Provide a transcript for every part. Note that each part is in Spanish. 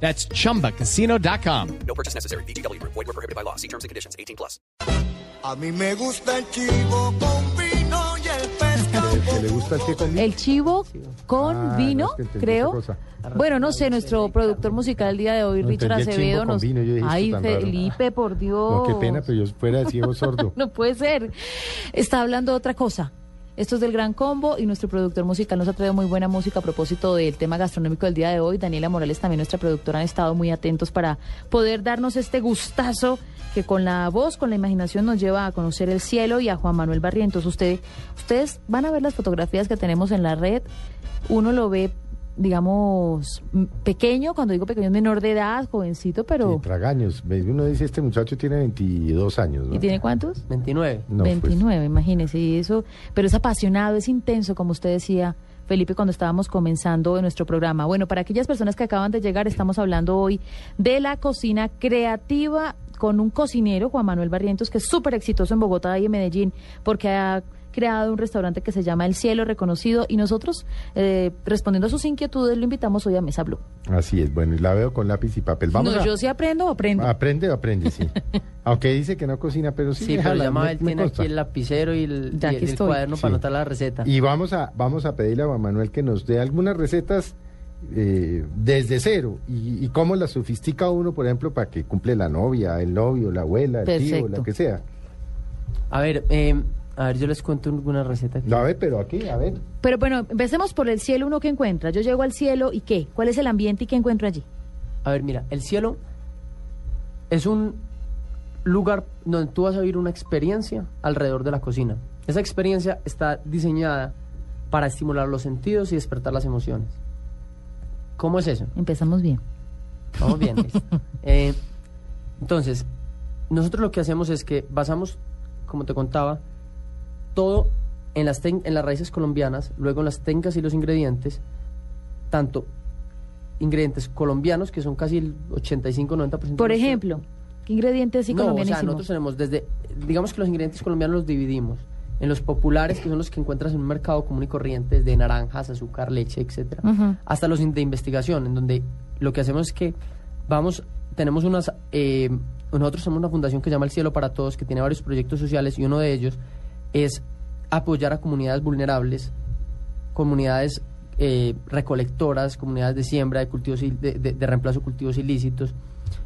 That's chumbacasino.com. No purchase necessary. BGW. Void were prohibited by law. See terms and conditions. 18 plus. A mí me gusta el chivo con vino y el pescado. ¿Que le gusta el té con vino? El chivo con Ah, vino, no, es que creo. Bueno, no sé, nuestro productor musical el día de hoy, No, Richard Acevedo, nos... vino, yo dije, Ay, tan raro. Felipe, por Dios. No, qué pena, pero yo fuera de ciego sordo. No puede ser. Está hablando de otra cosa. Esto es del Gran Combo y nuestro productor musical nos ha traído muy buena música a propósito del tema gastronómico del día de hoy. Daniela Morales, también nuestra productora, han estado muy atentos para poder darnos este gustazo que con la voz, con la imaginación nos lleva a conocer el cielo y a Juan Manuel Barrientos. Usted, ustedes van a ver las fotografías que tenemos en la red. Uno lo ve, digamos, pequeño, cuando digo pequeño es menor de edad, jovencito, pero... Sí, tragaños. Uno dice, este muchacho tiene 22 años, ¿no? ¿Y tiene cuántos? 29. No, pues, 29, imagínese, y eso, pero es apasionado, es intenso, como usted decía, Felipe, cuando estábamos comenzando nuestro programa. Bueno, para aquellas personas que acaban de llegar, estamos hablando hoy de la cocina creativa con un cocinero, Juan Manuel Barrientos, que es súper exitoso en Bogotá y en Medellín, porque ha creado un restaurante que se llama El Cielo Reconocido y nosotros, eh, respondiendo a sus inquietudes, lo invitamos hoy a Mesa Blue. Así es, bueno, y la veo con lápiz y papel. Vamos no, a... yo sí aprendo, aprendo. Aprende o aprende, sí. Aunque dice que no cocina, pero sí. Sí, pero déjala, ya me- Mabel me tiene aquí el lapicero y el, Ya, y el cuaderno Sí. para anotar la receta. Y vamos a, vamos a pedirle a Juan Manuel que nos dé algunas recetas eh, desde cero y, y cómo las sofistica uno, por ejemplo, para que cumple la novia, el novio, la abuela, el tío, la que sea. A ver, eh, a ver, yo les cuento alguna receta. aquí. A ver, pero aquí, a ver. Pero bueno, empecemos por el cielo, uno que encuentra. Yo llego al cielo y qué? ¿Cuál es el ambiente y qué encuentro allí? A ver, mira, el cielo es un lugar donde tú vas a vivir una experiencia alrededor de la cocina. Esa experiencia está diseñada para estimular los sentidos y despertar las emociones. ¿Cómo es eso? Empezamos bien. Vamos bien. Eh, entonces, nosotros lo que hacemos es que basamos, como te contaba, todo en las, en las raíces colombianas, luego en las técnicas y los ingredientes, tanto ingredientes colombianos, que son casi el 85-90%. de Por ejemplo, ¿qué ingredientes sí no, o sea, nosotros tenemos desde, digamos que los ingredientes colombianos los dividimos en los populares, que son los que encuentras en un mercado común y corriente, de naranjas, azúcar, leche, etcétera, hasta los de investigación, en donde lo que hacemos es que vamos, tenemos unas, eh, nosotros somos una fundación que se llama El Cielo para Todos, que tiene varios proyectos sociales y uno de ellos es apoyar a comunidades vulnerables, comunidades eh, recolectoras, comunidades de siembra, de cultivos de, de- de reemplazo de cultivos ilícitos,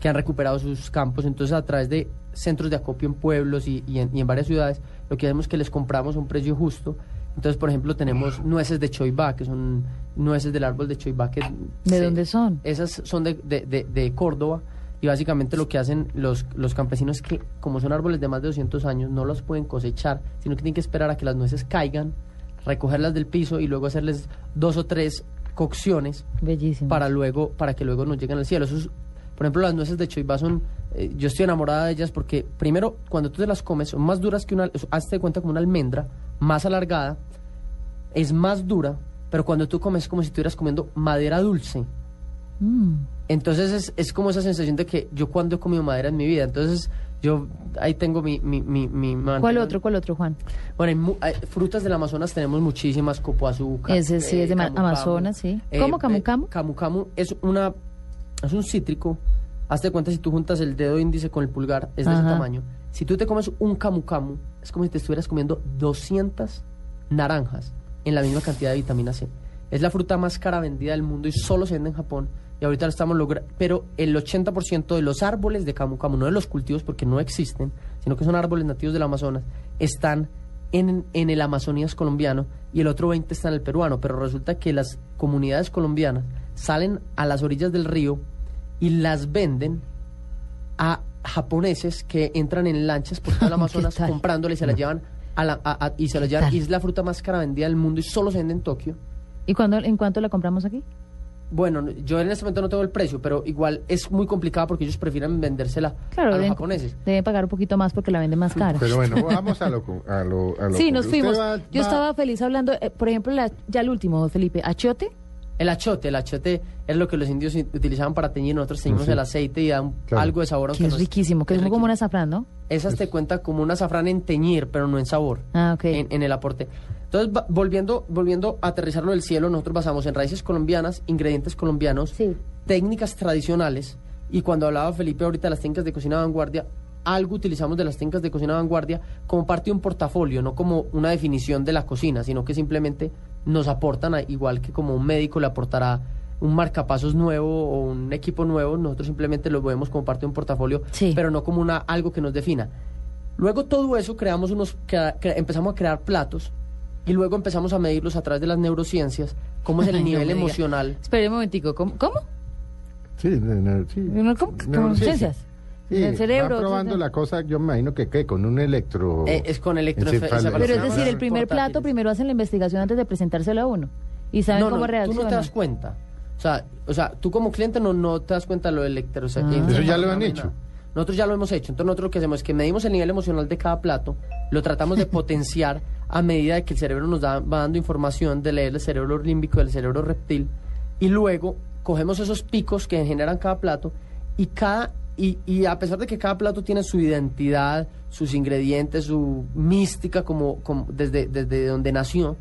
que han recuperado sus campos. Entonces, a través de centros de acopio en pueblos y, y en, y en varias ciudades, lo que hacemos es que les compramos a un precio justo. Entonces, por ejemplo, tenemos nueces de choibá, que son nueces del árbol de choibá. Que ¿De se- dónde son? Esas son de- de Córdoba. Y básicamente lo que hacen los, los campesinos es que, como son árboles de más de 200 años, no los pueden cosechar, sino que tienen que esperar a que las nueces caigan, recogerlas del piso y luego hacerles dos o tres cocciones Bellísimo. para luego para que luego nos lleguen al cielo. Eso es- por ejemplo, las nueces de choibá son, eh, yo estoy enamorada de ellas porque primero cuando tú te las comes son más duras que una, hazte cuenta como una almendra, más alargada, es más dura, pero cuando tú comes es como si estuvieras comiendo madera dulce. Mm. Entonces es, es como esa sensación de que yo cuando he comido madera en mi vida, entonces yo ahí tengo mi... mi, mi, mi ¿Cuál otro? ¿Cuál otro, Juan? Bueno, hay mu- hay frutas del Amazonas tenemos muchísimas, copo azúcar. Ese sí es de camu. Amazonas, sí. ¿Cómo, camu eh, camu? camu camu es una es un cítrico. Hazte cuenta si tú juntas el dedo índice con el pulgar, es de ese tamaño. Si tú te comes un camu camu, es como si te estuvieras comiendo 200 naranjas en la misma cantidad de vitamina C. Es la fruta más cara vendida del mundo y solo se vende en Japón. Y ahorita lo estamos logrando. Pero el 80% de los árboles de camu camu, no de los cultivos porque no existen, sino que son árboles nativos del Amazonas, están en, en el Amazonías colombiano y el otro 20 está en el peruano. Pero resulta que las comunidades colombianas salen a las orillas del río y las venden a japoneses que entran en lanchas por todo el Amazonas tal? comprándoles y se las llevan a la, a- a- y se las ¿Qué llevan y es la fruta más cara vendida del mundo y solo se vende en Tokio. ¿Y cuándo, en cuánto la compramos aquí? Bueno, yo en este momento no tengo el precio, pero igual es muy complicado porque ellos prefieren vendérsela Claro, a los deben, japoneses. deben pagar un poquito más porque la venden más cara. Pero bueno, vamos a lo... A lo, a lo Sí, nos fuimos. va- Yo va- estaba feliz hablando, eh, por ejemplo, la- ya el último, Felipe, achiote. El achote, el achote es lo que los indios utilizaban para teñir, nosotros teñimos Sí. el aceite y da un- Claro. algo de sabor. Que es riquísimo, que es, como un azafrán, ¿no? Esas te cuenta como un azafrán en teñir, pero no en sabor. Ah, ok. En, en el aporte. Entonces, va- volviendo, volviendo a aterrizarlo del cielo, nosotros basamos en raíces colombianas, ingredientes colombianos, Sí. técnicas tradicionales. Y cuando hablaba Felipe ahorita de las técnicas de cocina de vanguardia, algo utilizamos de las técnicas de cocina de vanguardia como parte de un portafolio, no como una definición de la cocina, sino que simplemente nos aportan, a- igual que como un médico le aportará un marcapasos nuevo o un equipo nuevo, nosotros simplemente lo vemos como parte de un portafolio, Sí. pero no como una, algo que nos defina. Luego todo eso creamos unos, crea- cre- empezamos a crear platos y luego empezamos a medirlos a través de las neurociencias, cómo es el Ay, nivel emocional. Espere un momentico, ¿cómo? ¿Cómo? Sí, sí. ¿Cómo? Sí, Del cerebro, va probando la cosa, yo me imagino que ¿qué? con un electro... Eh, es con electroencefalograma. Pero es decir, el primer plato primero hacen la investigación antes de presentárselo a uno. Y saben no, cómo no, tú no te das cuenta. O sea, o sea, tú como cliente no, no te das cuenta de lo electro. o sea, Ah. Eso ya lo han hecho. Nosotros ya lo hemos hecho. Entonces nosotros lo que hacemos es que medimos el nivel emocional de cada plato, lo tratamos de potenciar a medida de que el cerebro nos da, va dando información de leer el cerebro límbico del cerebro reptil y luego cogemos esos picos que generan cada plato y cada y, y a pesar de que cada plato tiene su identidad, sus ingredientes, su mística como, desde, desde donde nació,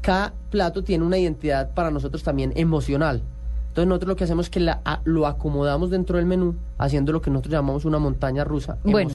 cada plato tiene una identidad para nosotros también emocional. Entonces nosotros lo que hacemos es que la- a- lo acomodamos dentro del menú, haciendo lo que nosotros llamamos una montaña rusa. Bueno.